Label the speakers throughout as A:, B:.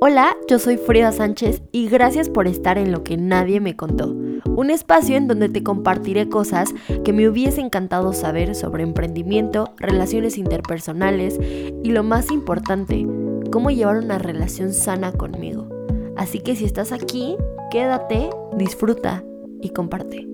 A: Hola, yo soy Frida Sánchez y gracias por estar en Lo que nadie me contó, un espacio en donde te compartiré cosas que me hubiese encantado saber sobre emprendimiento, relaciones interpersonales y lo más importante, cómo llevar una relación sana conmigo. Así que si estás aquí, quédate, disfruta y comparte.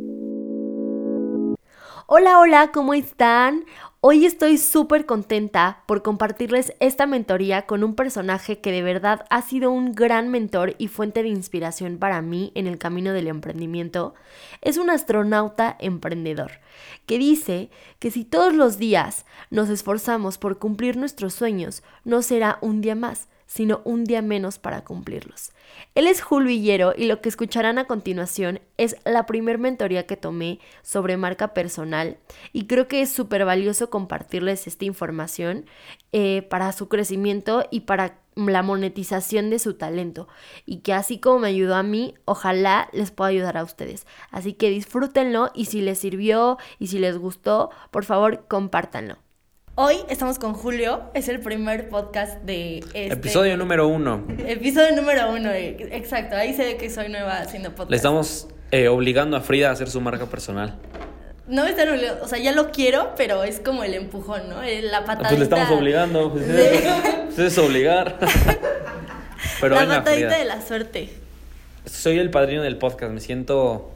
A: Hola, hola, ¿cómo están? Hoy estoy súper contenta por compartirles esta mentoría con un personaje que de verdad ha sido un gran mentor y fuente de inspiración para mí en el camino del emprendimiento. Es un astronauta emprendedor que dice que si todos los días nos esforzamos por cumplir nuestros sueños, no será un día más, sino un día menos para cumplirlos. Él es Julio Villero y lo que escucharán a continuación es la primer mentoría que tomé sobre marca personal y creo que es súper valioso compartirles esta información eh, para su crecimiento y para la monetización de su talento y que así como me ayudó a mí, ojalá les pueda ayudar a ustedes. Así que disfrútenlo y si les sirvió y si les gustó, por favor compártanlo. Hoy estamos con Julio, es el primer podcast de este...
B: Episodio número uno.
A: Episodio número uno, exacto, ahí se ve que soy nueva haciendo podcast.
B: Le estamos eh, obligando a Frida a hacer su marca personal.
A: No me están obligando, o sea, ya lo quiero, pero es como el empujón, ¿no? La patadita.
B: Pues le estamos obligando, pues, pues es obligar.
A: pero la patadita de la suerte.
B: Soy el padrino del podcast, me siento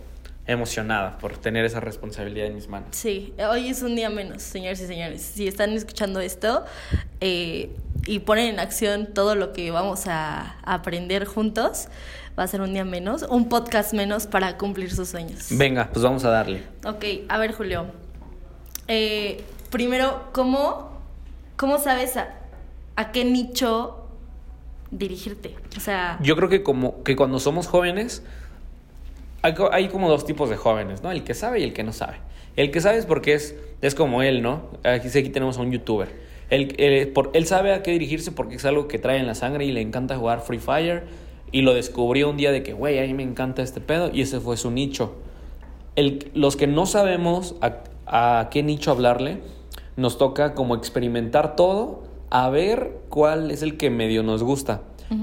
B: emocionada por tener esa responsabilidad en mis manos.
A: Sí, hoy es un día menos, señores y señores. Si están escuchando esto eh, y ponen en acción todo lo que vamos a aprender juntos, va a ser un día menos, un podcast menos para cumplir sus sueños.
B: Venga, pues vamos a darle.
A: Ok, a ver Julio. Eh, primero, ¿cómo, cómo sabes a, a qué nicho dirigirte? O sea...
B: Yo creo que como que cuando somos jóvenes hay, como dos tipos de jóvenes, ¿no? El que sabe y el que no sabe. El que sabe es porque es, es como él, ¿no? Aquí, aquí tenemos a un youtuber. Él, por, él sabe a qué dirigirse porque es algo que trae en la sangre y le encanta jugar Free Fire. Y lo descubrió un día de que, güey, a mí me encanta este pedo. Y ese fue su nicho. El, los que no sabemos a, a qué nicho hablarle, nos toca como experimentar todo a ver cuál es el que medio nos gusta.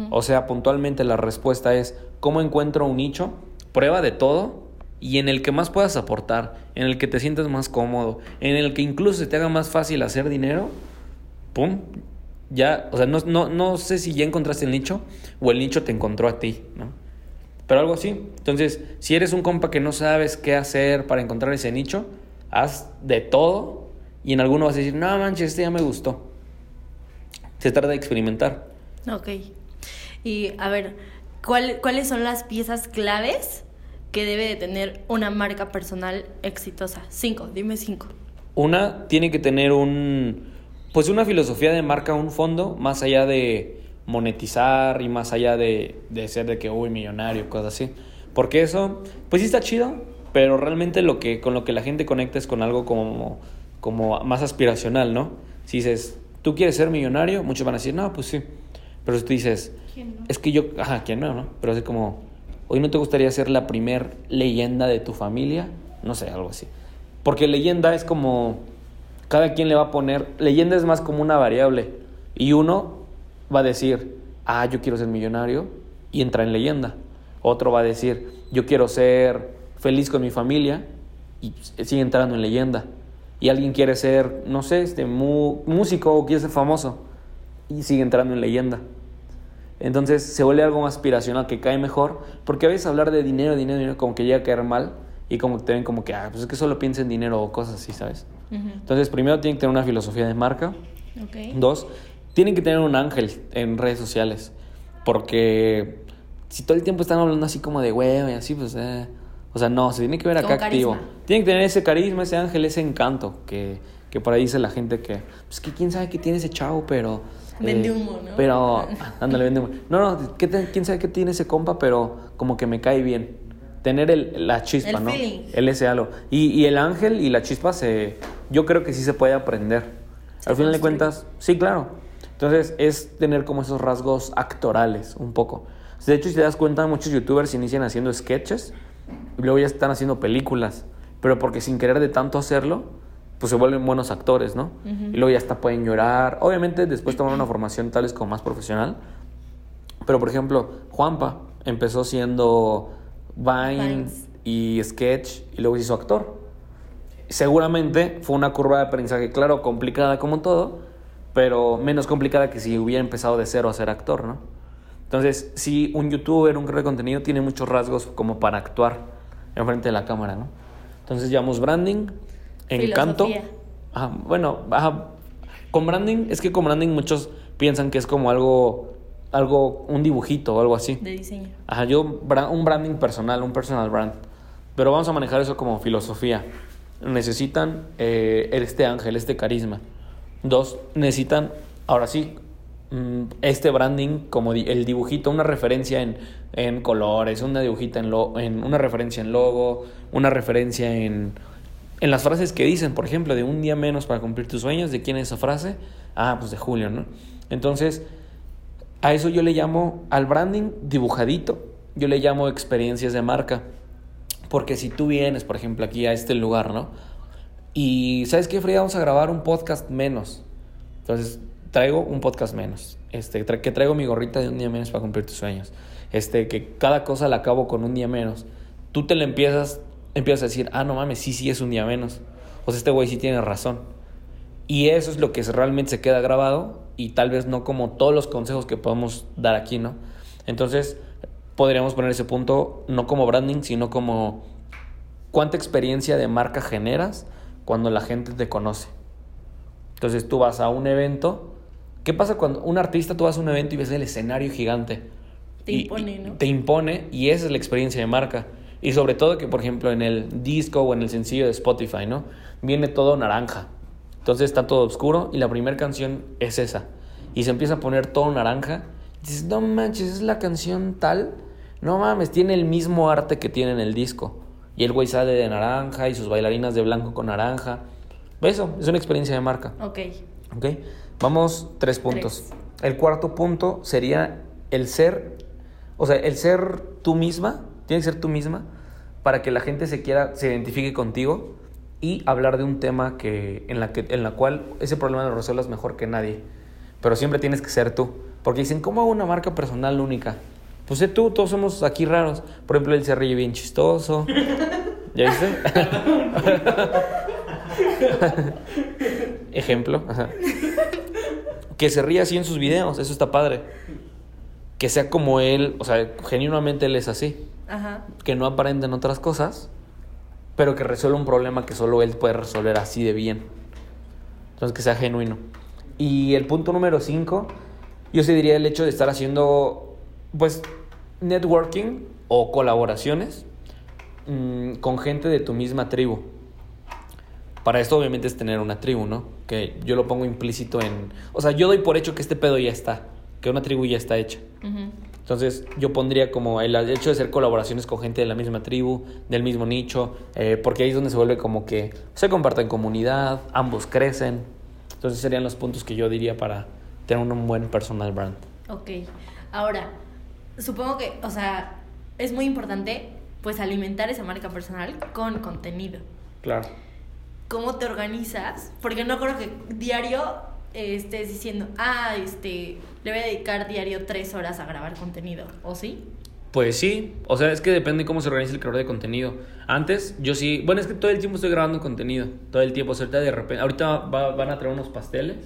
B: O sea, puntualmente la respuesta es, ¿cómo encuentro un nicho? Prueba de todo y en el que más puedas aportar, en el que te sientas más cómodo, en el que incluso se te haga más fácil hacer dinero, ¡pum! Ya, o sea, no, no, no sé si ya encontraste el nicho o el nicho te encontró a ti, ¿no? Pero algo así. Entonces, si eres un compa que no sabes qué hacer para encontrar ese nicho, haz de todo y en alguno vas a decir, no manches, este ya me gustó. Se trata de experimentar.
A: Ok. Y a ver, ¿cuáles son las piezas claves que debe de tener una marca personal exitosa? Cinco, dime cinco.
B: Una tiene que tener un, pues una filosofía de marca, un fondo, más allá de monetizar y más allá de, de ser de que, uy, millonario, cosas así. Porque eso, pues sí está chido, pero realmente lo que, con lo que la gente conecta es con algo como, como más aspiracional, ¿no? Si dices, ¿tú quieres ser millonario? Muchos van a decir, no, pues sí. Pero si tú dices, es que yo, ajá, ¿quién no, no? Pero es como, hoy no te gustaría ser la primer leyenda de tu familia, no sé, algo así. Porque leyenda es como, cada quien le va a poner, leyenda es más como una variable. Y uno va a decir, ah, yo quiero ser millonario, y entra en leyenda. Otro va a decir, yo quiero ser feliz con mi familia, y sigue entrando en leyenda. Y alguien quiere ser, no sé, este, músico o quiere ser famoso, y sigue entrando en leyenda. Entonces se vuelve algo más aspiracional que cae mejor, porque a veces hablar de dinero, dinero, dinero, como que llega a caer mal y como que te ven como que, ah, pues es que solo piensa en dinero o cosas así, ¿sabes? Entonces, primero tienen que tener una filosofía de marca. Dos, tienen que tener un ángel en redes sociales, porque si todo el tiempo están hablando así como de huevo y así, pues, eh, o sea, no, se tiene que ver acá activo. Tienen que tener ese carisma, ese ángel, ese encanto, que, que por ahí dice la gente que, pues que quién sabe qué tiene ese chavo, pero
A: Vende eh, humo, ¿no?
B: Pero, ándale, vende humo. No, no, quién sabe qué tiene ese compa, pero como que me cae bien. Tener el, la chispa, ¿no? El ese halo. Y, y, el ángel y la chispa, se, yo creo que sí se puede aprender. Al final de cuentas, sí, claro. Entonces, es tener como esos rasgos actorales, un poco. De hecho, si te das cuenta, muchos youtubers inician haciendo sketches y luego ya están haciendo películas. Pero porque sin querer de tanto hacerlo, pues se vuelven buenos actores, ¿no? Y luego ya hasta pueden llorar. Obviamente después tomar una formación tal vez como más profesional, Pero por ejemplo, Juanpa empezó siendo Vine
A: Vines.
B: y Sketch y luego se hizo actor. Seguramente fue una curva de aprendizaje, claro, complicada como todo, pero menos complicada que si hubiera empezado de cero a ser actor, ¿no? Entonces, sí, un youtuber, un creador de contenido tiene muchos rasgos como para actuar enfrente de la cámara, ¿no? Entonces, llevamos branding, encanto. Ajá, bueno, ajá, con branding, es que con branding muchos piensan que es como algo, algo, un dibujito o algo así.
A: De diseño.
B: Ajá, yo un branding personal, un personal brand. Pero vamos a manejar eso como filosofía. Necesitan eh, este ángel, este carisma. Dos, necesitan, ahora sí, mm, este branding como el dibujito, una referencia en, en colores, una dibujita en, lo, en una referencia en logo, una referencia en, en las frases que dicen, por ejemplo, de un día menos para cumplir tus sueños, ¿de quién es esa frase? Ah, pues de Julio, ¿no? Entonces, a eso yo le llamo al branding dibujadito, yo le llamo experiencias de marca. Porque si tú vienes, por ejemplo, aquí a este lugar, ¿no? Y ¿sabes qué, Frida? Vamos a grabar un podcast menos. Entonces, traigo un podcast menos. Este, que traigo mi gorrita de un día menos para cumplir tus sueños. Este, que cada cosa la acabo con un día menos. Tú te le empiezas, empiezas a decir, ah, no mames, sí, sí es un día menos. O sea, este güey sí tiene razón. Y eso es lo que realmente se queda grabado y tal vez no como todos los consejos que podemos dar aquí, ¿no? Entonces, podríamos poner ese punto no como branding, sino como cuánta experiencia de marca generas cuando la gente te conoce. Entonces, tú vas a un evento. ¿Qué pasa cuando un artista tú vas a un evento y ves el escenario gigante?
A: Te
B: Y-
A: impone, ¿no?
B: Te impone y esa es la experiencia de marca. Y sobre todo que, por ejemplo, en el disco o en el sencillo de Spotify, ¿no? Viene todo naranja. Entonces está todo oscuro y la primera canción es esa. Y se empieza a poner todo naranja. Y dices, no manches, es la canción tal. No mames, tiene el mismo arte que tiene en el disco. Y el güey sale de naranja y sus bailarinas de blanco con naranja. Eso, es una experiencia de marca.
A: Ok.
B: ¿Ok? Vamos, tres puntos. El cuarto punto sería el ser, o sea, el ser tú misma, tiene que ser tú misma, para que la gente se quiera, se identifique contigo y hablar de un tema que, en, la que, en la cual ese problema lo resuelvas mejor que nadie. Pero siempre tienes que ser tú. Porque dicen, ¿cómo hago una marca personal única? Pues sé tú, todos somos aquí raros. Por ejemplo, él se ríe bien chistoso. ¿Ya viste? Ejemplo. Ajá. Que se ríe así en sus videos, eso está padre. Que sea como él, o sea, genuinamente él es así.
A: Ajá.
B: Que no aparenten otras cosas, pero que resuelva un problema que solo él puede resolver así de bien. Entonces, que sea genuino. Y el punto número 5, yo sí diría el hecho de estar haciendo, pues, networking o colaboraciones mm, con gente de tu misma tribu. Para esto obviamente es tener una tribu, ¿no? Que yo lo pongo implícito en... O sea, yo doy por hecho que este pedo ya está, que una tribu ya está hecha.
A: Ujú.
B: Entonces yo pondría como el hecho de hacer colaboraciones con gente de la misma tribu, del mismo nicho, eh, porque ahí es donde se vuelve como que se comparten comunidad, ambos crecen. Entonces serían los puntos que yo diría para tener un buen personal brand.
A: Ok. Ahora, supongo que, o sea, es muy importante pues alimentar esa marca personal con contenido.
B: Claro.
A: ¿Cómo te organizas? Porque no creo que diario estés diciendo, ah, este, le voy a dedicar diario tres horas a grabar contenido, ¿o sí?
B: Pues sí, o sea, es que depende cómo se organiza el creador de contenido. Antes, yo sí, bueno, es que todo el tiempo estoy grabando contenido, todo el tiempo, o sea, ahorita de repente, ahorita va- van a traer unos pasteles,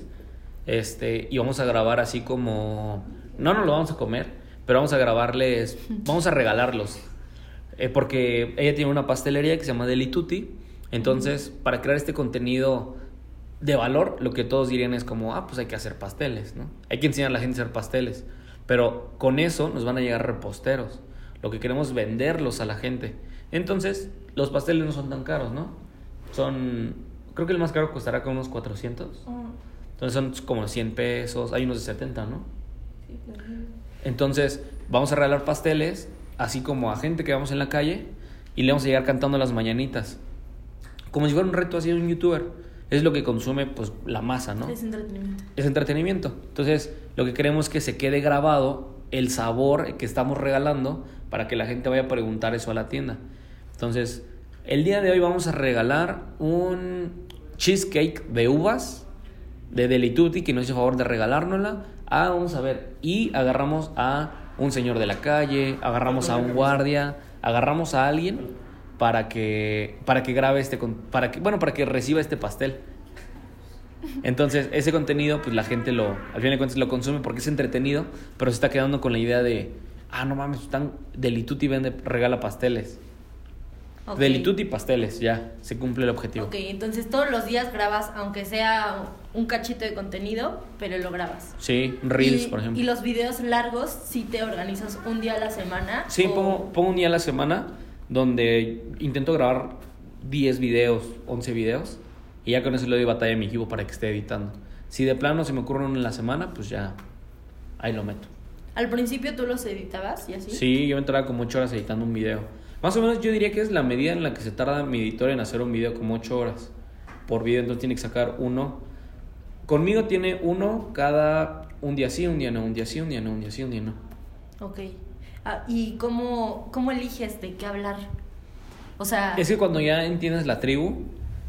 B: este, y vamos a grabar así como, no, no lo vamos a comer, pero vamos a grabarles, vamos a regalarlos, Eh, porque ella tiene una pastelería que se llama Deli Tutti, entonces, para crear este contenido de valor, lo que todos dirían es como, ah, pues hay que hacer pasteles, ¿no? Hay que enseñar a la gente a hacer pasteles. Pero con eso nos van a llegar reposteros. Lo que queremos es venderlos a la gente. Entonces, los pasteles no son tan caros, ¿no? Son, creo que el más caro costará como unos 400. Entonces son como 100 pesos. Hay unos de 70, ¿no? Entonces, vamos a regalar pasteles, así como a gente que vamos en la calle, y le vamos a llegar cantando las mañanitas. Como si fuera un reto así de un youtuber. Es lo que consume, pues, la masa, ¿no?
A: Es entretenimiento.
B: es entretenimiento. Entonces, lo que queremos es que se quede grabado el sabor que estamos regalando para que la gente vaya a preguntar eso a la tienda. Entonces, el día de hoy vamos a regalar un cheesecake de uvas de Delituti que nos hizo favor de regalárnosla. Ah, vamos a ver. Y agarramos a un señor de la calle, agarramos a un guardia, agarramos a alguien para que para que grabe este para que bueno, para que reciba este pastel. Entonces, ese contenido pues la gente lo al fin de cuentas lo consume porque es entretenido, pero se está quedando con la idea de ah, no mames, están Delituti vende regala pasteles.
A: Ok.
B: Delituti pasteles, ya, se cumple el objetivo.
A: Ok, entonces todos los días grabas, aunque sea un cachito de contenido, pero lo grabas.
B: Sí, Reels,
A: y,
B: por ejemplo.
A: Y los videos largos, si te organizas un día a la semana.
B: Sí,
A: o-
B: pongo, pongo un día a la semana donde intento grabar 10 videos, 11 videos, y ya con eso le doy batalla a mi equipo para que esté editando. Si de plano se me ocurre uno en la semana, pues ya ahí lo meto.
A: Al principio tú los editabas y así.
B: Sí, yo me entraba como 8 horas editando un video. Más o menos yo diría que es la medida en la que se tarda mi editor en hacer un video, como 8 horas por video, entonces tiene que sacar uno. Conmigo tiene uno cada un día sí, un día no, un día sí, un día no, un día sí, un día no.
A: Ok. Ah, ¿Y cómo, cómo eliges de qué hablar? O sea,
B: Es que cuando ya entiendes la tribu,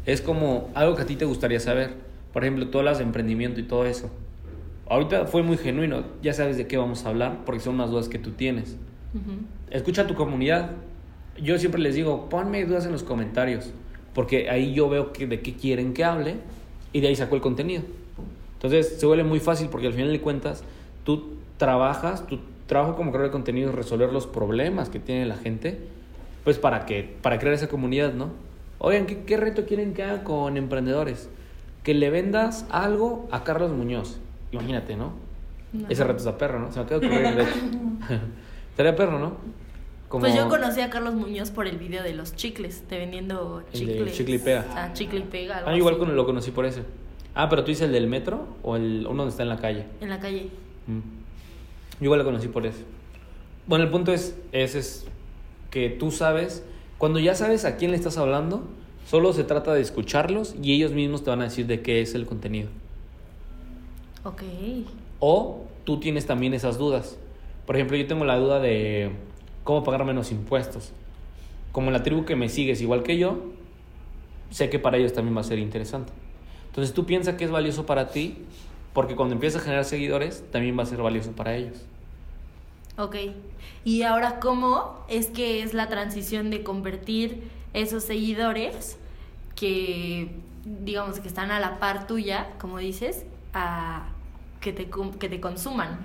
B: es como algo que a ti te gustaría saber. Por ejemplo, tú hablas de emprendimiento y todo eso. Ahorita fue muy genuino, ya sabes de qué vamos a hablar, porque son unas dudas que tú tienes. Escucha a tu comunidad. Yo siempre les digo, ponme dudas en los comentarios, porque ahí yo veo que, de qué quieren que hable y de ahí saco el contenido. Entonces se vuelve muy fácil porque al final de cuentas tú trabajas, tu trabajo como creador de contenido es resolver los problemas que tiene la gente, pues para que para crear esa comunidad, ¿no? Oigan, ¿qué, qué reto quieren que haga con emprendedores? Que le vendas algo a Carlos Muñoz. Imagínate, ¿no?
A: No.
B: Ese reto está perro, ¿no? Se me acaba de ocurrir, de hecho. Estaría perro, ¿no? Como-
A: Pues yo conocí a Carlos Muñoz por el video de los chicles, de vendiendo
B: El
A: chicles.
B: chicle y pega.
A: Ah, chicle y pega. algo
B: Ah, igual
A: así,
B: lo conocí por ese. Ah, pero tú dices el del metro o el uno donde está en la calle.
A: En la calle.
B: Mm. Yo igual lo conocí por ese. Bueno, el punto es, es, es que tú sabes, cuando ya sabes a quién le estás hablando, solo se trata de escucharlos y ellos mismos te van a decir de qué es el contenido.
A: Ok.
B: O tú tienes también esas dudas. Por ejemplo, yo tengo la duda de cómo pagar menos impuestos. Como la tribu que me sigues igual que yo, sé que para ellos también va a ser interesante. Entonces tú piensas que es valioso para ti, porque cuando empiezas a generar seguidores, también va a ser valioso para ellos.
A: Ok. Y ahora, ¿cómo es que es la transición de convertir esos seguidores que, digamos, que están a la par tuya, como dices, a que te, que te consuman?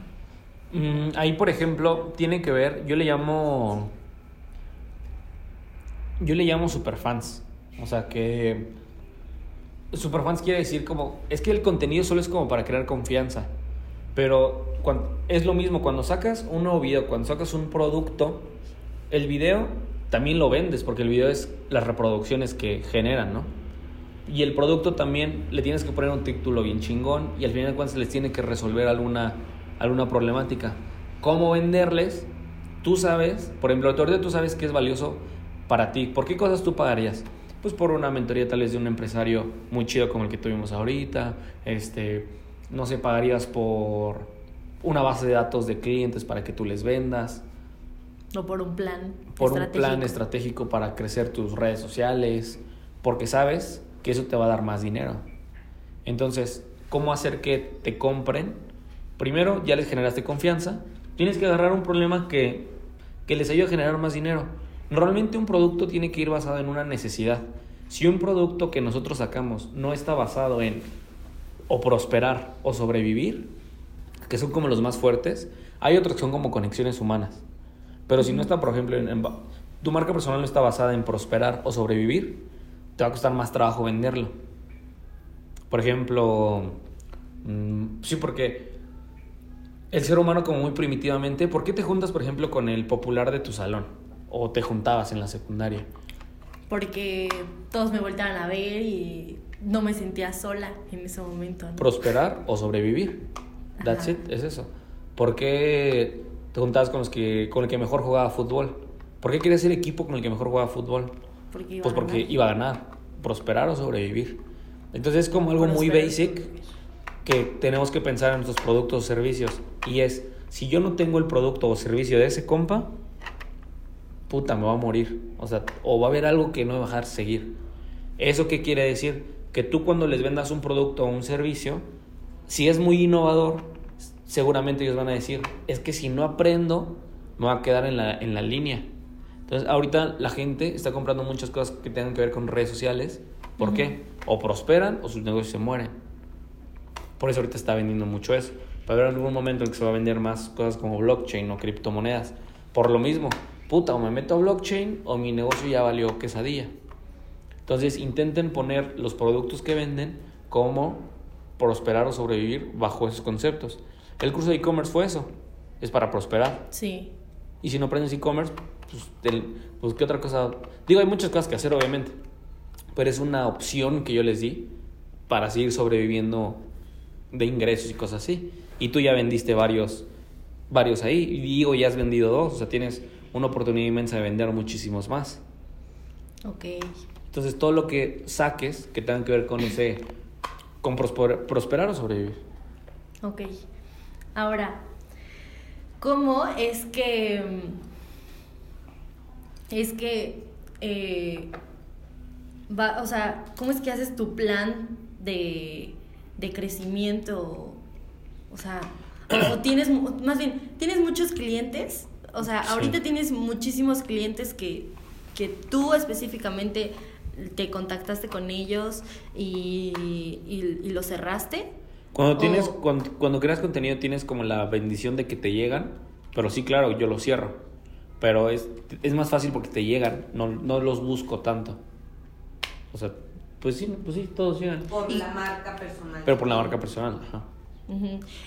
B: Mm, ahí, por ejemplo, tiene que ver, yo le llamo. Yo le llamo superfans. O sea que. Superfans quiere decir como. Es que el contenido solo es como para crear confianza. Pero es lo mismo, cuando sacas un nuevo video, cuando sacas un producto, el video también lo vendes, porque el video es las reproducciones que generan, ¿no? Y el producto también le tienes que poner un título bien chingón y al final de cuentas les tiene que resolver alguna, alguna problemática. ¿Cómo venderles? Tú sabes, por ejemplo, ahorita tú sabes que es valioso para ti. ¿Por qué cosas tú pagarías? Pues por una mentoría tal vez de un empresario muy chido como el que tuvimos ahorita. Este, no sé, pagarías por una base de datos de clientes para que tú les vendas.
A: O por un plan
B: Por un
A: estratégico.
B: plan estratégico para crecer tus redes sociales. Porque sabes que eso te va a dar más dinero. Entonces, ¿cómo hacer que te compren? Primero, ya les generaste confianza. Tienes que agarrar un problema que, que les ayude a generar más dinero. Normalmente un producto tiene que ir basado en una necesidad. Si un producto que nosotros sacamos no está basado en o prosperar o sobrevivir, que son como los más fuertes, hay otros que son como conexiones humanas. Pero si no está, por ejemplo, en, en tu marca personal no está basada en prosperar o sobrevivir, te va a costar más trabajo venderlo. Por ejemplo, mm, sí, porque el ser humano como muy primitivamente, ¿por qué te juntas, por ejemplo, con el popular de tu salón? O te juntabas en la secundaria.
A: Porque todos me volteaban a ver y no me sentía sola en ese momento. ¿no?
B: prosperar o sobrevivir. That's
A: Ajá.
B: it, es eso. ¿Por qué te juntabas con los que con el que mejor jugaba fútbol? ¿Por qué querías ser equipo con el que mejor jugaba fútbol?
A: Porque
B: Pues porque
A: ganar.
B: iba a ganar, prosperar o sobrevivir. Entonces es como algo muy basic que tenemos que pensar en nuestros productos o servicios y es si yo no tengo el producto o servicio de ese compa, puta, me va a morir. O sea, o va a haber algo que no me va a dejar seguir. ¿Eso qué quiere decir? Que tú cuando les vendas un producto o un servicio, si es muy innovador, seguramente ellos van a decir, es que si no aprendo, me va a quedar en la, en la línea. Entonces, ahorita la gente está comprando muchas cosas que tengan que ver con redes sociales. ¿Por qué? O prosperan o sus negocios se mueren. Por eso ahorita está vendiendo mucho eso. Va a haber algún momento en que se va a vender más cosas como blockchain o criptomonedas. Por lo mismo, puta, o me meto a blockchain o mi negocio ya valió quesadilla. Entonces intenten poner los productos que venden como prosperar o sobrevivir bajo esos conceptos. El curso de e-commerce fue eso, es para prosperar.
A: Sí.
B: Y si no aprendes e-commerce, pues, pues, ¿qué otra cosa? Digo, hay muchas cosas que hacer, obviamente, pero es una opción que yo les di para seguir sobreviviendo de ingresos y cosas así. Y tú ya vendiste varios, varios ahí, y digo, ya has vendido dos, o sea, tienes una oportunidad inmensa de vender muchísimos más.
A: Ok.
B: Entonces, todo lo que saques que tenga que ver con ese, con prosperar o sobrevivir.
A: Ok. Ahora, ¿cómo es que es que eh, va, o sea, ¿cómo es que haces tu plan de, de crecimiento? O sea, o, tienes, más bien, tienes muchos clientes, o sea, ahorita tienes muchísimos clientes que, que tú específicamente te contactaste con ellos y, y, lo cerraste.
B: Cuando tienes, cuando, cuando creas contenido tienes como la bendición de que te llegan, pero sí, claro, yo lo cierro. Pero es, es más fácil porque te llegan, no, no los busco tanto. O sea, pues sí, pues sí, todos llegan.
C: Por la marca personal.
B: Pero por la marca personal, ajá.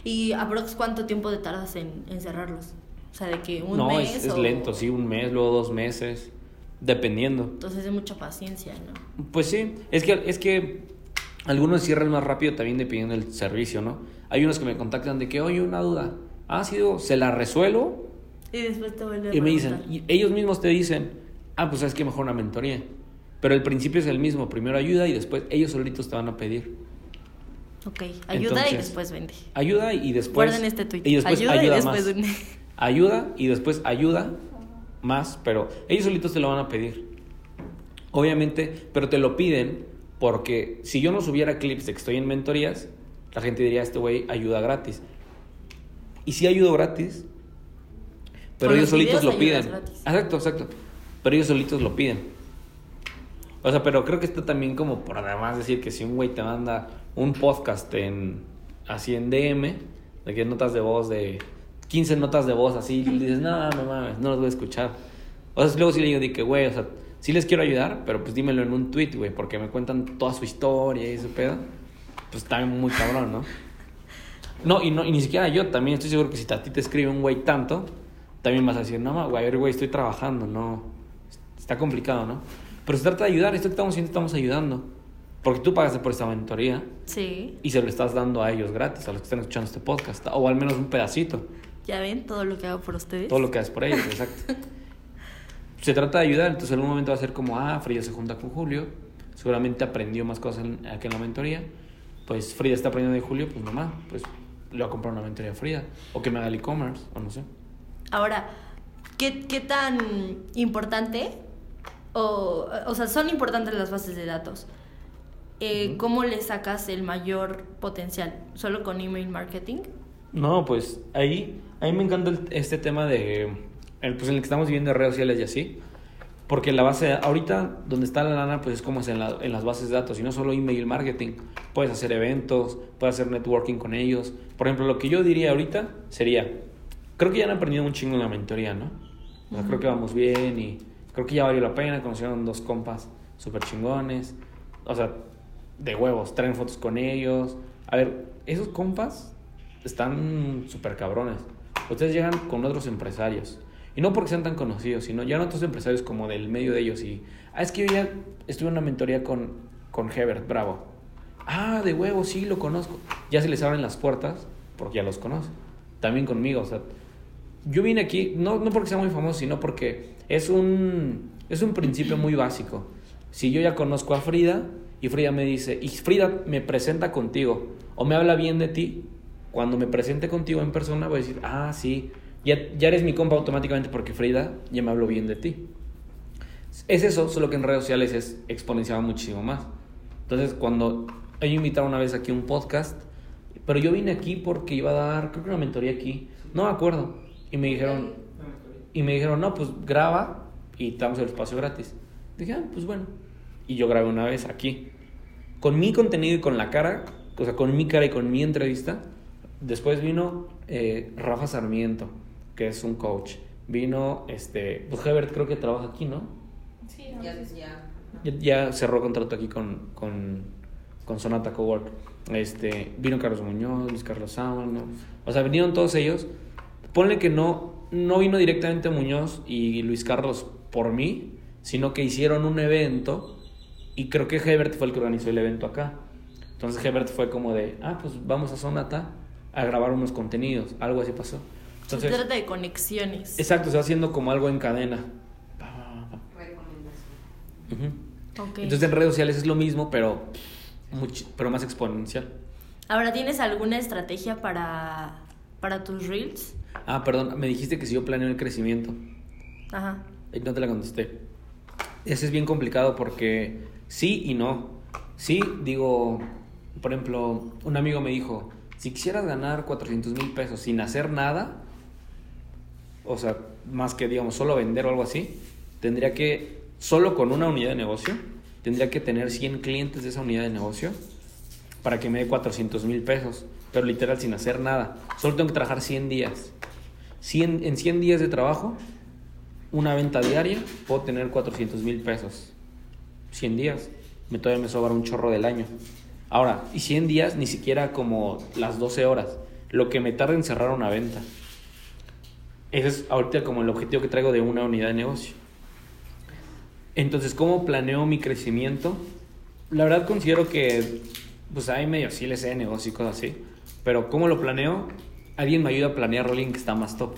A: ¿Y aprox cuánto tiempo te tardas en, en, cerrarlos? O sea, de que un mes.
B: No, es, es lento, sí, un mes, luego dos meses, dependiendo.
A: Entonces es mucha paciencia, ¿no?
B: Pues sí, es que, es que algunos cierran más rápido también dependiendo del servicio, ¿no? Hay unos que me contactan de que, oye, una duda, ha sido, se la resuelvo
A: y después te vuelven
B: Y me dicen, y ellos mismos te dicen, ah, pues es que mejor una mentoría. Pero el principio es el mismo, primero ayuda y después ellos solitos te van a pedir.
A: Ok, ayuda y después vende.
B: Ayuda y después...
A: Guarden este tweet.
B: Y después ayuda, y después Vende. Ayuda y después ayuda más, pero ellos solitos te lo van a pedir. Obviamente, pero te lo piden porque si yo no subiera clips de que estoy en mentorías, la gente diría, este güey ayuda gratis. Y si ayudo gratis, pero ellos solitos lo piden. Exacto, exacto. Pero ellos solitos lo piden. O sea, pero creo que está también como por además decir que si un güey te manda un podcast en así en DM, de que notas de voz de 15 notas de voz así, y dices, no, no mames, no los voy a escuchar. O sea, luego sí le digo de que, güey, o sea, sí les quiero ayudar, pero pues dímelo en un tweet, güey, porque me cuentan toda su historia y ese pedo. Pues está muy cabrón, ¿no? No, y no, y ni siquiera yo también estoy seguro que si a ti te escribe un güey tanto, también vas a decir, no, güey, a ver, güey, estoy trabajando, no. Está complicado, ¿no? Pero se trata de ayudar, esto que estamos haciendo, estamos ayudando. Porque tú pagaste por esta mentoría.
A: Sí.
B: Y se lo estás dando a ellos gratis, a los que están escuchando este podcast. O al menos un pedacito.
A: Ya ven todo lo que hago por ustedes.
B: Todo lo que haces por ellos, exacto. se trata de ayudar, entonces en un momento va a ser como, ah, Frida se junta con Julio. Seguramente aprendió más cosas aquí en la mentoría. Pues Frida está aprendiendo de Julio, pues mamá, pues le va a comprar una mentoría a Frida. O que me haga el e-commerce, o no sé.
A: Ahora, ¿qué, tan importante, o, o sea, son importantes las bases de datos? Eh, ¿Cómo le sacas el mayor potencial? ¿Solo con email marketing?
B: No, pues ahí, ahí me encanta este tema de, el, pues en el que estamos viviendo redes sociales y así. Porque la base, ahorita donde está la lana, pues es como es en, la, en las bases de datos, y no solo email marketing. Puedes hacer eventos, puedes hacer networking con ellos. Por ejemplo, lo que yo diría ahorita sería, creo que ya han aprendido un chingo en la mentoría, ¿no? O sea, creo que vamos bien y creo que ya valió la pena. Conocieron dos compas súper chingones. O sea, de huevos, traen fotos con ellos. A ver, esos compas están súper cabrones. Ustedes llegan con otros empresarios. Y no porque sean tan conocidos, sino ya otros empresarios como del medio de ellos. Y, ah, es que yo ya estuve en una mentoría con, con Hebert, bravo. Ah, de huevos, sí, lo conozco. Ya se les abren las puertas porque ya los conoce. También conmigo, o sea, yo vine aquí, no, no porque sea muy famoso, sino porque es un, es un principio muy básico. Si yo ya conozco a Frida y Frida me dice, y Frida me presenta contigo o me habla bien de ti, cuando me presente contigo en persona voy a decir, ah, sí, ya, ya eres mi compa automáticamente porque Frida ya me habló bien de ti. Es eso, solo que en redes sociales es exponenciado muchísimo más. Entonces, cuando he invitado una vez aquí un podcast, pero yo vine aquí porque iba a dar, creo que una mentoría aquí, no me acuerdo. Y me dijeron, y me dijeron, no, pues graba y te damos el espacio gratis. Dije, ah, pues bueno. Y yo grabé una vez aquí. Con mi contenido y con la cara, o sea, con mi cara y con mi entrevista. Después vino eh, Rafa Sarmiento, que es un coach. Vino, este, pues Hebert creo que trabaja aquí, ¿no?
C: Sí, no,
D: Ya,
C: sí,
D: ya.
B: Ya, ya cerró contrato aquí con, con, con Sonata Cowork. Este, vino Carlos Muñoz, Luis Carlos Sámano. O sea, vinieron todos ellos. Ponle que no, no vino directamente Muñoz y Luis Carlos por mí, sino que hicieron un evento y creo que Hebert fue el que organizó el evento acá. Entonces Hebert fue como de, ah, pues vamos a Sonata a grabar unos contenidos. Algo así pasó.
A: Se
B: Entonces,
A: trata de conexiones.
B: exacto, se va haciendo como algo en cadena. Ujú.
A: Ok.
B: Entonces en redes sociales es lo mismo, pero, much- pero más exponencial.
A: Ahora, ¿tienes alguna estrategia para, para tus reels?
B: Ah, perdón, me dijiste que si yo planeo el crecimiento.
A: Ajá.
B: Y no te la contesté. Ese es bien complicado porque sí y no. Sí, digo, por ejemplo, un amigo me dijo, si quisieras ganar 400 mil pesos sin hacer nada, o sea, más que, digamos, solo vender o algo así, tendría que, solo con una unidad de negocio, tendría que tener 100 clientes de esa unidad de negocio para que me dé 400 mil pesos, pero literal sin hacer nada. Solo tengo que trabajar 100 días. 100, en 100 días de trabajo, una venta diaria, puedo tener 400 mil pesos. 100 días, me todavía me sobra un chorro del año. Ahora, y 100 días ni siquiera como las 12 horas, lo que me tarda en cerrar una venta. Ese es ahorita como el objetivo que traigo de una unidad de negocio. Entonces, ¿cómo planeo mi crecimiento? La verdad considero que, pues hay medio sí le sé de negocio y cosas así, pero ¿cómo lo planeo? Alguien me ayuda a planear alguien que está más top.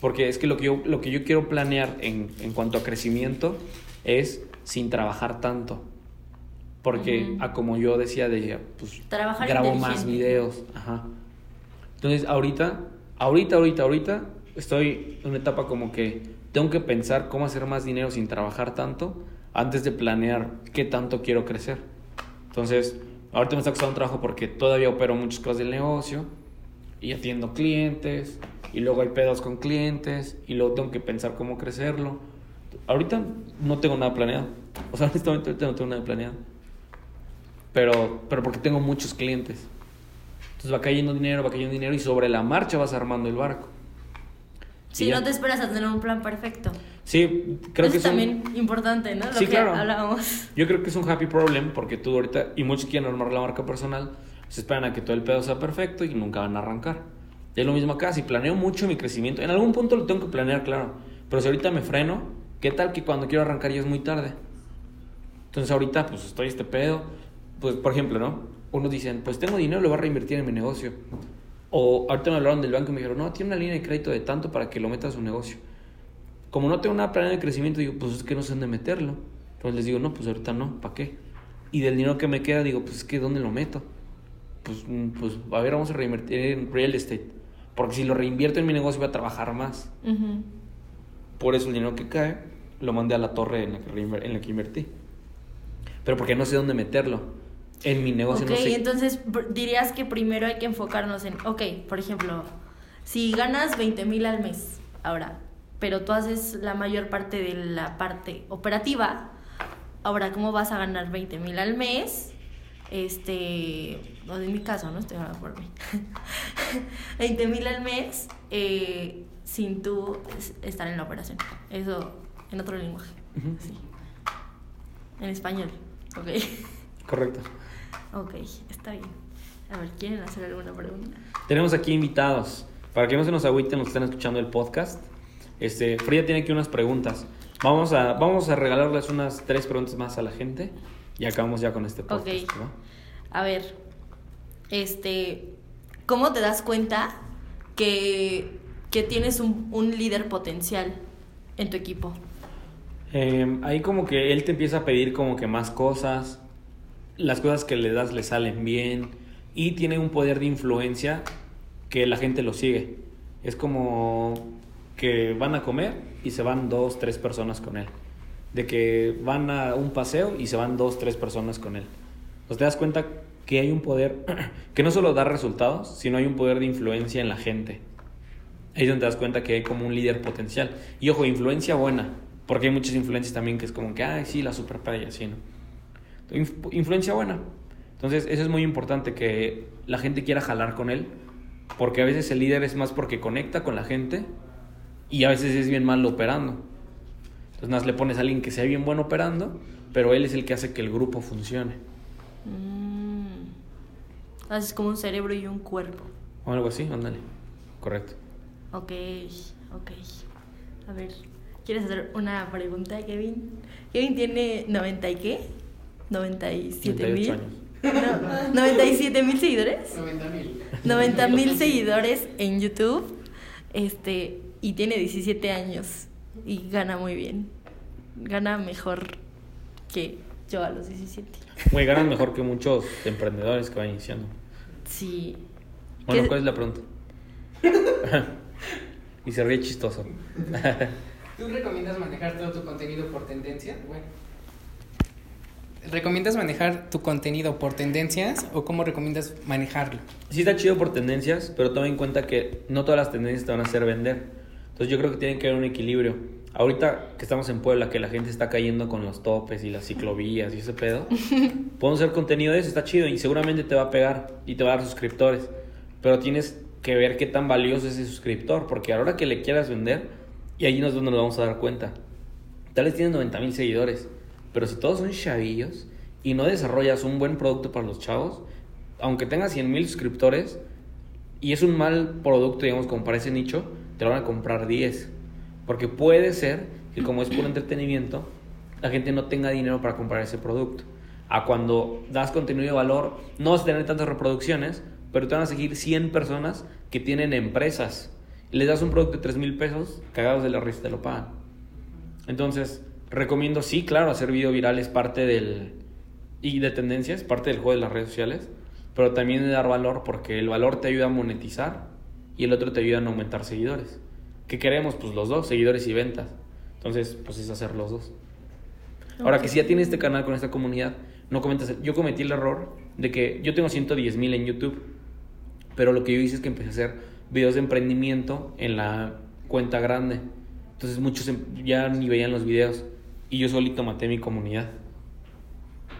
B: Porque es que lo que yo, lo que yo quiero planear en, en cuanto a crecimiento es sin trabajar tanto. Porque,
A: Ujú.
B: a como yo decía, de, pues
A: Trabajar
B: grabo más videos. Ajá. Entonces, ahorita, ahorita, ahorita, ahorita, estoy en una etapa como que tengo que pensar cómo hacer más dinero sin trabajar tanto antes de planear qué tanto quiero crecer. Entonces, ahorita me está costando un trabajo porque todavía opero muchas cosas del negocio y atiendo clientes y luego hay pedos con clientes y luego tengo que pensar cómo crecerlo. Ahorita no tengo nada planeado. O sea, honestamente ahorita no tengo nada planeado. Pero, pero porque tengo muchos clientes. Entonces va cayendo dinero, va cayendo dinero y sobre la marcha vas armando el barco. Y ya.
A: no te esperas a tener un plan perfecto.
B: Sí, creo
A: Eso
B: que es un-
A: también importante, ¿no? Lo
B: Sí,
A: que
B: claro.
A: hablábamos.
B: Yo creo que es un happy problem porque tú ahorita, y muchos quieren armar la marca personal, se esperan a que todo el pedo sea perfecto y nunca van a arrancar. Y es lo mismo acá, si planeo mucho mi crecimiento, en algún punto lo tengo que planear, claro, pero si ahorita me freno, ¿qué tal que cuando quiero arrancar ya es muy tarde? Entonces ahorita pues estoy este pedo, pues por ejemplo, ¿no? Unos dicen, pues tengo dinero, lo voy a reinvertir en mi negocio. O ahorita me hablaron del banco y me dijeron, no, tiene una línea de crédito de tanto para que lo meta a su negocio. Como no tengo nada planeado de crecimiento, digo, pues es que no sé dónde meterlo. Entonces les digo, no, pues ahorita no, ¿para qué? Y del dinero que me queda, digo, pues es que ¿dónde lo meto? Pues, mm, pues a ver, vamos a reinvertir en real estate. Porque si lo reinvierto en mi negocio voy a trabajar más. Por eso el dinero que cae lo mandé a la torre en la que, en la que invertí. Pero porque no sé dónde meterlo. En mi negocio
A: Ok,
B: no sé.
A: entonces dirías que primero hay que enfocarnos en, ok, por ejemplo, si ganas 20 mil al mes ahora, pero tú haces la mayor parte de la parte operativa, ahora, ¿cómo vas a ganar 20 mil al mes? Este, o en mi caso, ¿no? Estoy hablando por mí. 20 mil al mes eh, sin tú es- estar en la operación. Eso en otro lenguaje. Sí. En español. Ok.
B: Correcto.
A: Ok, está bien. A ver, ¿quieren hacer alguna pregunta?
B: Tenemos aquí invitados. Para que no se nos agüiten los que están escuchando el podcast. Este, Frida tiene aquí unas preguntas. Vamos a, vamos a regalarles unas tres preguntas más a la gente. Y acabamos ya con este podcast.
A: Ok.
B: ¿va?
A: A ver, este, ¿cómo te das cuenta que, que tienes un, un líder potencial en tu equipo?
B: Eh, ahí como que él te empieza a pedir como que más cosas, las cosas que le das le salen bien y tiene un poder de influencia que la gente lo sigue. Es como que van a comer y se van dos, tres personas con él. De que van a un paseo y se van dos, tres personas con él. Pues te das cuenta que hay un poder que no solo da resultados, sino hay un poder de influencia en la gente. Ahí es donde te das cuenta que hay como un líder potencial. Y ojo, influencia buena, porque hay muchas influencias también que es como que, ay, sí, la super y así, ¿no? Influencia buena. Entonces, eso es muy importante, que la gente quiera jalar con él, porque a veces el líder es más porque conecta con la gente y a veces es bien mal operando. Entonces, más le pones a alguien que sea bien bueno operando, pero él es el que hace que el grupo funcione.
A: Mm. Haces como un cerebro y un cuerpo.
B: O algo así, ándale. Correcto.
A: Ok, ok. A ver, ¿quieres hacer una pregunta, Kevin? Kevin tiene 90 y qué? 97 mil. No, 97 mil seguidores.
D: 90 mil.
A: 90 mil seguidores en YouTube. Este, y tiene 17 años. Y gana muy bien. Gana mejor que yo a los 17.
B: Muy ganan mejor que muchos emprendedores que van iniciando.
A: Sí.
B: Bueno, ¿cuál es la pregunta? y se ríe chistoso.
D: ¿Tú recomiendas manejar todo tu contenido por tendencia? Bueno. ¿Recomiendas manejar tu contenido por tendencias o cómo recomiendas manejarlo?
B: Sí está chido por tendencias, pero toma en cuenta que no todas las tendencias te van a hacer vender. Entonces yo creo que tiene que haber un equilibrio. Ahorita que estamos en Puebla, que la gente está cayendo con los topes y las ciclovías y ese pedo, podemos hacer contenido de eso, está chido y seguramente te va a pegar y te va a dar suscriptores. Pero tienes que ver qué tan valioso es ese suscriptor, porque a la hora que le quieras vender, y ahí es donde nos vamos a dar cuenta. Tal vez tienes 90 mil seguidores, pero si todos son chavillos y no desarrollas un buen producto para los chavos, aunque tengas 100 mil suscriptores y es un mal producto, digamos, como para ese nicho, te van a comprar 10. Porque puede ser que como es puro entretenimiento, la gente no tenga dinero para comprar ese producto. A cuando das contenido de valor, no vas a tener tantas reproducciones, pero te van a seguir 100 personas que tienen empresas. Les das un producto de 3 mil pesos, cagados de la risa te lo pagan. Entonces, recomiendo, sí, claro, hacer video viral es parte del. y de tendencias, parte del juego de las redes sociales, pero también de dar valor porque el valor te ayuda a monetizar y el otro te ayuda a aumentar seguidores. ¿Qué queremos? Pues los dos, seguidores y ventas. Entonces, pues es hacer los dos. Ahora que si ya tienes este canal con esta comunidad, no comentas. Yo cometí el error de que yo tengo 110 mil en YouTube, pero lo que yo hice es que empecé a hacer videos de emprendimiento en la cuenta grande. Entonces muchos em, ya ni veían los videos y yo solito maté mi comunidad.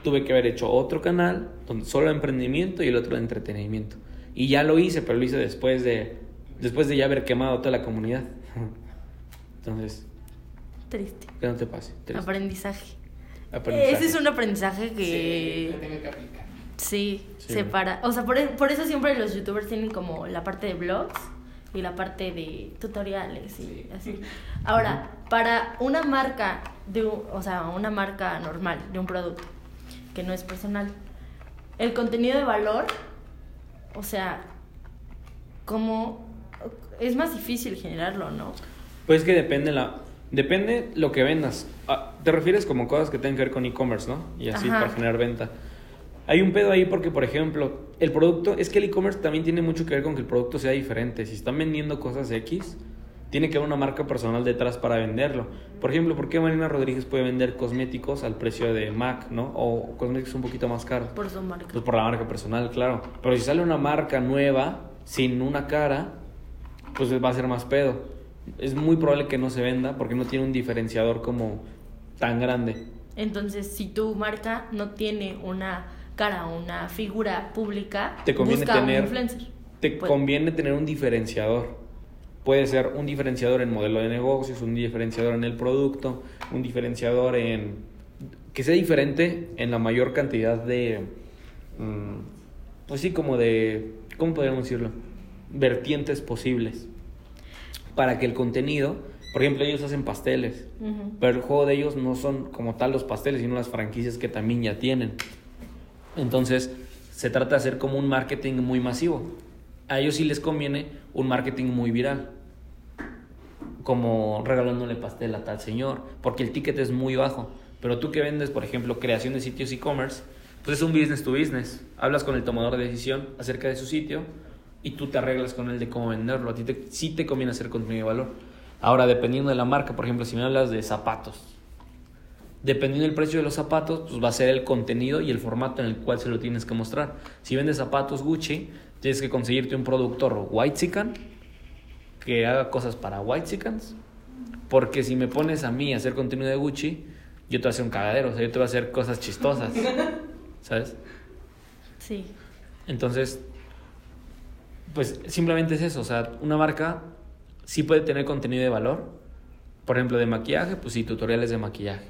B: Tuve que haber hecho otro canal donde solo emprendimiento y el otro de entretenimiento. Y ya lo hice, pero lo hice después de después de ya haber quemado toda la comunidad. Entonces,
A: triste.
B: Que no te pase.
A: Aprendizaje. Ese es un aprendizaje que...
D: Sí, que aplicar.
A: Sí, separa. O sea, por, e, por, eso siempre los youtubers tienen como la parte de blogs y la parte de tutoriales y así. Ahora, para una marca, de, o sea, una marca normal de un producto que no es personal, el contenido de valor, o sea, ¿cómo es más difícil generarlo, ¿no?
B: Pues que depende la depende lo que vendas. Ah, te refieres como cosas que tienen que ver con e-commerce, ¿no? Y así para generar venta. Hay un pedo ahí porque, por ejemplo, el producto, es que el e-commerce también tiene mucho que ver con que el producto sea diferente. Si están vendiendo cosas X, tiene que haber una marca personal detrás para venderlo. Por ejemplo, ¿por qué Marina Rodríguez puede vender cosméticos al precio de Mac, ¿no? O cosméticos un poquito más caros.
A: Por su marca.
B: Pues por la marca personal, claro. Pero si sale una marca nueva, sin una cara, pues va a ser más pedo. Es muy probable que no se venda porque no tiene un diferenciador como tan grande.
A: Entonces, si tu marca no tiene una cara, una figura pública,
B: te conviene tener, un influencer. Te conviene tener un diferenciador. Puede ser un diferenciador en modelo de negocios, un diferenciador en el producto, un diferenciador en que sea diferente en la mayor cantidad de mm, pues sí como de ¿cómo podríamos decirlo? vertientes posibles para que el contenido, por ejemplo, ellos hacen pasteles, pero el juego de ellos no son como tal los pasteles, sino las franquicias que también ya tienen. Entonces, se trata de hacer como un marketing muy masivo. A ellos sí les conviene un marketing muy viral, como regalándole pastel a tal señor, porque el ticket es muy bajo. Pero tú que vendes, por ejemplo, creación de sitios e-commerce, pues es un business to business. Hablas con el tomador de decisión acerca de su sitio y tú te arreglas con él de cómo venderlo. A ti te, sí te conviene hacer contenido de valor. Ahora, dependiendo de la marca, por ejemplo, si me hablas de zapatos, Dependiendo del precio de los zapatos, pues va a ser el contenido y el formato en el cual se lo tienes que mostrar. Si vendes zapatos Gucci, tienes que conseguirte un productor white que haga cosas para white porque si me pones a mí a hacer contenido de Gucci, yo te voy a hacer un cagadero, o sea, yo te voy a hacer cosas chistosas, ¿sabes?
A: Sí.
B: Entonces, pues simplemente es eso, o sea, una marca sí puede tener contenido de valor, por ejemplo, de maquillaje, pues sí, tutoriales de maquillaje,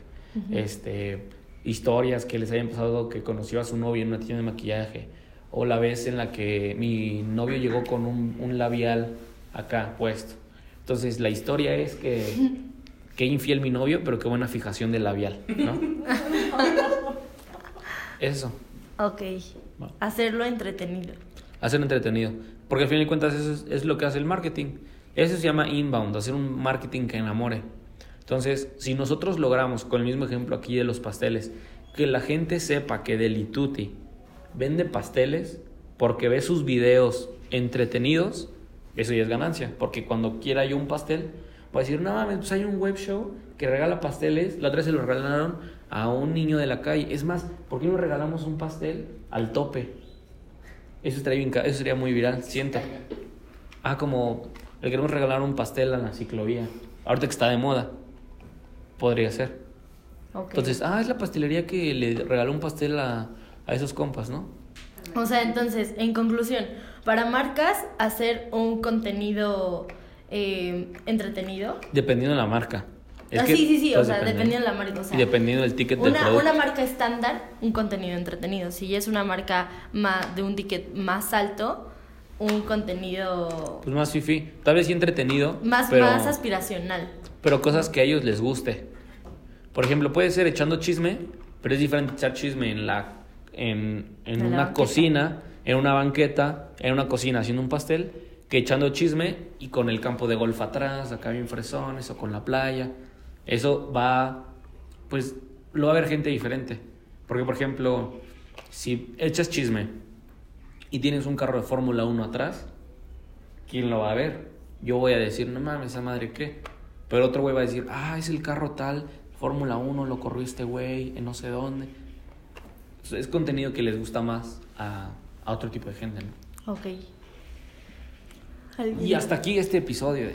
B: este, historias que les hayan pasado que conoció a su novio en una tienda de maquillaje, o la vez en la que mi novio llegó con un, un labial acá puesto. Entonces, la historia es que qué infiel mi novio, pero qué buena fijación del labial, ¿no? Eso.
A: Ok. Hacerlo entretenido.
B: Hacerlo entretenido. Porque al fin de cuentas eso es, lo que hace el marketing. Eso se llama inbound, hacer un marketing que enamore. Entonces, si nosotros logramos, con el mismo ejemplo aquí de los pasteles, que la gente sepa que Delituti vende pasteles porque ve sus videos entretenidos, eso ya es ganancia. Porque cuando quiera yo un pastel, voy a decir, no mames, pues hay un web show que regala pasteles. La otra vez se lo regalaron a un niño de la calle. Es más, ¿por qué no regalamos un pastel al tope? Eso, estaría sería muy viral, siento. Ah, como le queremos regalar un pastel a la ciclovía. Ahorita que está de moda. Podría ser. Entonces, ah, es la pastelería que le regaló un pastel a, a esos compas, ¿no?
A: O sea, entonces, en conclusión, para marcas, hacer un contenido eh, entretenido.
B: Dependiendo de la marca.
A: ah, sí, sí, sí, o sea, dependiendo de la marca.
B: y dependiendo del ticket
A: una,
B: del producto.
A: Una marca estándar, un contenido entretenido. Si es una marca más, de un ticket más alto, un contenido...
B: Pues más fifi, tal vez sí entretenido.
A: Más, más aspiracional.
B: Pero cosas que a ellos les guste. Por ejemplo, puede ser echando chisme, pero es diferente echar chisme en la en, en una cocina, en una banqueta, en una cocina haciendo un pastel, que echando chisme y con el campo de golf atrás, acá bien fresones o con la playa. Eso va, pues lo va a ver gente diferente. Porque, por ejemplo, si echas chisme y tienes un carro de Fórmula 1 atrás, ¿quién lo va a ver? Yo voy a decir, no mames, esa madre qué. Pero otro güey va a decir, ah, es el carro tal, Fórmula 1, lo corrió este güey en no sé dónde. es contenido que les gusta más a, a otro tipo de gente, ¿no?
A: Ok.
B: Y hasta aquí este episodio.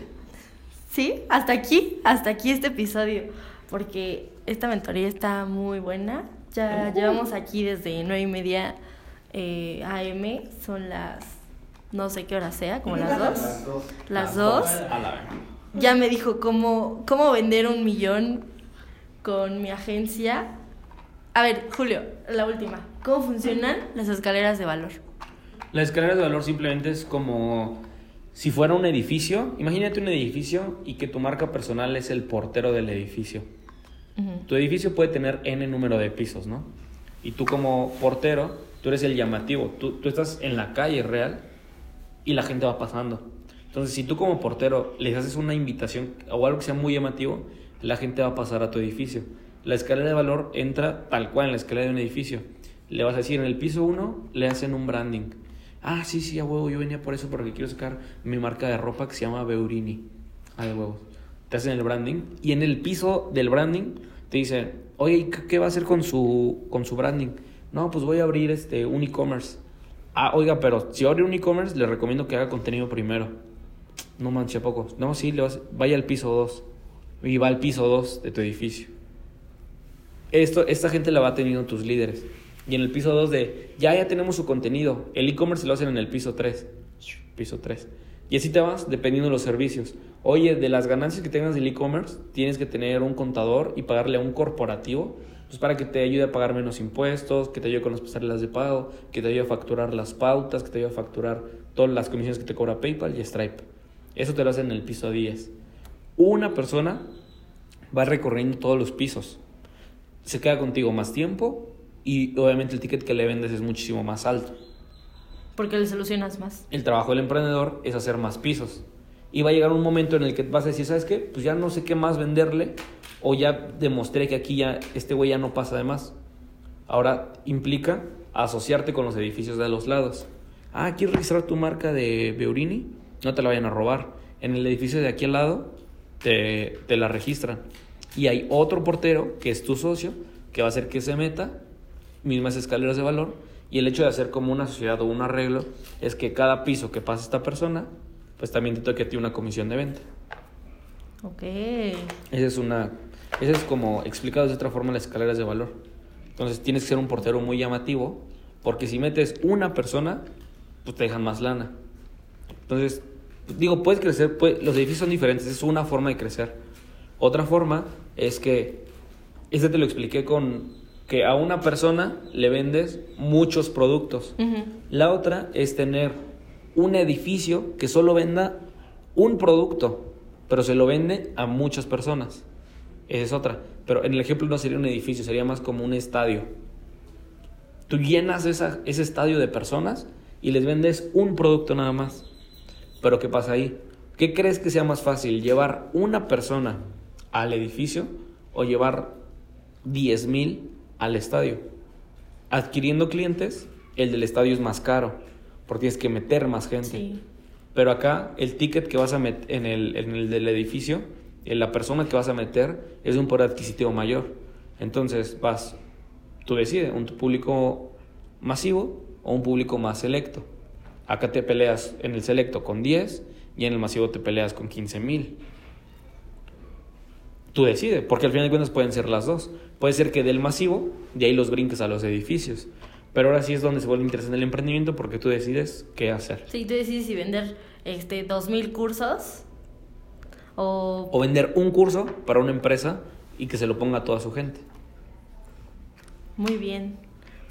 A: Sí, hasta aquí, hasta aquí este episodio. Porque esta mentoría está muy buena. Ya llevamos aquí desde nueve y media eh, AM. Son las no sé qué hora sea, como las dos. Las dos. Ya me dijo cómo, cómo vender un millón con mi agencia. A ver, Julio, la última. ¿Cómo funcionan las escaleras de valor?
B: Las escaleras de valor simplemente es como si fuera un edificio, imagínate un edificio y que tu marca personal es el portero del edificio. Tu edificio puede tener n número de pisos, ¿no? Y tú como portero, tú eres el llamativo. Tú, tú estás en la calle real y la gente va pasando. Entonces, si tú como portero les haces una invitación o algo que sea muy llamativo, la gente va a pasar a tu edificio. La escalera de valor entra tal cual en la escalera de un edificio. Le vas a decir, en el piso 1 le hacen un branding Ah, sí, sí, a huevo, yo venía por eso porque quiero sacar mi marca de ropa que se llama Beurini. Ah, de huevo. Te hacen el branding y en el piso del branding te dicen, oye, ¿qué va a hacer con su, con su branding? No, pues voy a abrir este, un e-commerce. Ah, oiga, pero si abre un e-commerce, le recomiendo que haga contenido primero. No manche poco. No, sí, le vas, vaya al piso 2. Y va al piso 2 de tu edificio. Esto, esta gente la va teniendo tus líderes. Y en el piso 2 de, ya, ya tenemos su contenido. El e-commerce lo hacen en el piso 3. Piso 3. Y así te vas dependiendo de los servicios. Oye, de las ganancias que tengas del e-commerce, tienes que tener un contador y pagarle a un corporativo pues para que te ayude a pagar menos impuestos, que te ayude con las pasarelas de pago, que te ayude a facturar las pautas, que te ayude a facturar todas las comisiones que te cobra PayPal y Stripe. Eso te lo hacen en el piso 10. Una persona va recorriendo todos los pisos. Se queda contigo más tiempo y obviamente el ticket que le vendes es muchísimo más alto.
A: Porque le solucionas más.
B: El trabajo del emprendedor es hacer más pisos. Y va a llegar un momento en el que vas a decir, ¿sabes qué? Pues ya no sé qué más venderle o ya demostré que aquí ya este güey ya no pasa de más. Ahora implica asociarte con los edificios de los lados. Ah, ¿quieres registrar tu marca de Beurini? No te la vayan a robar. En el edificio de aquí al lado te, la registran. y hay otro portero que es tu socio que va a hacer que se meta, mismas escaleras de valor, y el hecho de hacer como una sociedad o un arreglo es que cada piso que pasa esta persona, pues también te toque a ti una comisión de venta.
A: Ok.
B: Esa es una, esa es como explicado de otra forma las escaleras de valor. Entonces tienes que ser un portero muy llamativo, porque si metes una persona, pues te dejan más lana. Entonces, digo, puedes crecer, puede- los edificios son diferentes, es una forma de crecer. Otra forma es que, este te lo expliqué con que a una persona le vendes muchos productos.
A: Ujú.
B: La otra es tener un edificio que solo venda un producto, pero se lo vende a muchas personas. Esa es otra. Pero en el ejemplo no sería un edificio, sería más como un estadio. Tú llenas ese estadio de personas y les vendes un producto nada más. Pero ¿qué pasa ahí? ¿Qué crees que sea más fácil? ¿Llevar una persona al edificio o llevar 10 mil al estadio? Adquiriendo clientes, el del estadio es más caro, porque tienes que meter más gente.
A: Sí.
B: Pero acá el ticket que vas a meter en el, en el del edificio, en la persona que vas a meter es un poder adquisitivo mayor. Entonces vas, tú decides, un público masivo o un público más selecto. Acá te peleas en el selecto con 10 y en el masivo te peleas con 15 mil. Tú decides, porque al final de cuentas pueden ser las dos. Puede ser que del masivo, de ahí los brinques a los edificios. Pero ahora sí es donde se vuelve interesante el emprendimiento porque tú decides qué hacer.
A: Sí, tú decides si vender este 2000 cursos o
B: O vender un curso para una empresa y que se lo ponga a toda su gente.
A: Muy bien,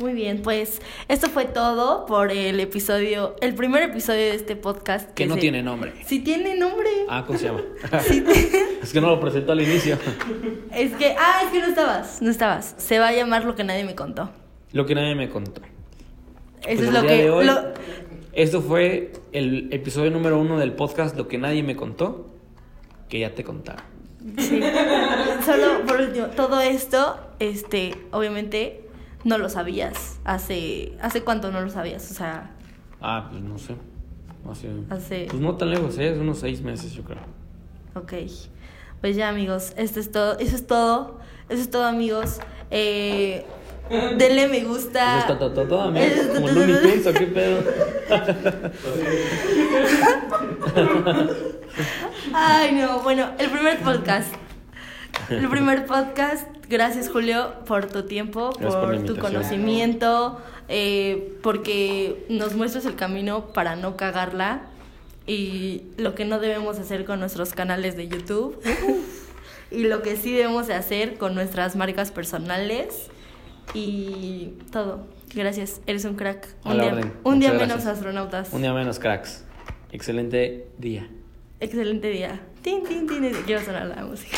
A: muy bien. Pues esto fue todo por el episodio, el primer episodio de este podcast.
B: Que no
A: se-
B: tiene nombre.
A: Sí tiene nombre.
B: Ah, ¿cómo se llama?
A: Sí te-
B: es que no lo presentó al inicio.
A: Es que, ah, es que no estabas, no estabas. Se va a llamar lo que nadie me contó.
B: Lo que nadie me contó.
A: Eso
B: Pues
A: es lo que...
B: de hoy,
A: lo-
B: Esto fue el episodio número uno del podcast Lo que nadie me contó, que ya te contaron.
A: sí. Solo por último, todo esto, este, obviamente no lo sabías. Hace, ¿hace cuánto no lo sabías? O sea,
B: Ah, pues no sé. Hace,
A: Hace-
B: Pues no tan lejos, ¿eh? Hace unos seis meses, yo creo.
A: Ok. Pues ya, amigos, esto es todo. Eso es todo. Eso es todo, amigos. Eh, denle me gusta.
B: Eso es todo, todo, todo, amigo.
A: Eso es
B: Como Looney. Tunes, ¿o qué pedo?
A: Ay, no. Bueno, el primer podcast. El primer podcast. Gracias, Julio, por tu tiempo,
B: Gracias por
A: por, tu conocimiento, eh, porque nos muestras el camino para no cagarla y lo que no debemos hacer con nuestros canales de YouTube y lo que sí debemos de hacer con nuestras marcas personales y todo. Gracias, eres un crack.
B: A
A: Un día, un menos astronautas.
B: Un día menos, cracks. Excelente día.
A: Excelente día. Tin, tin, tin. Quiero sonar la música.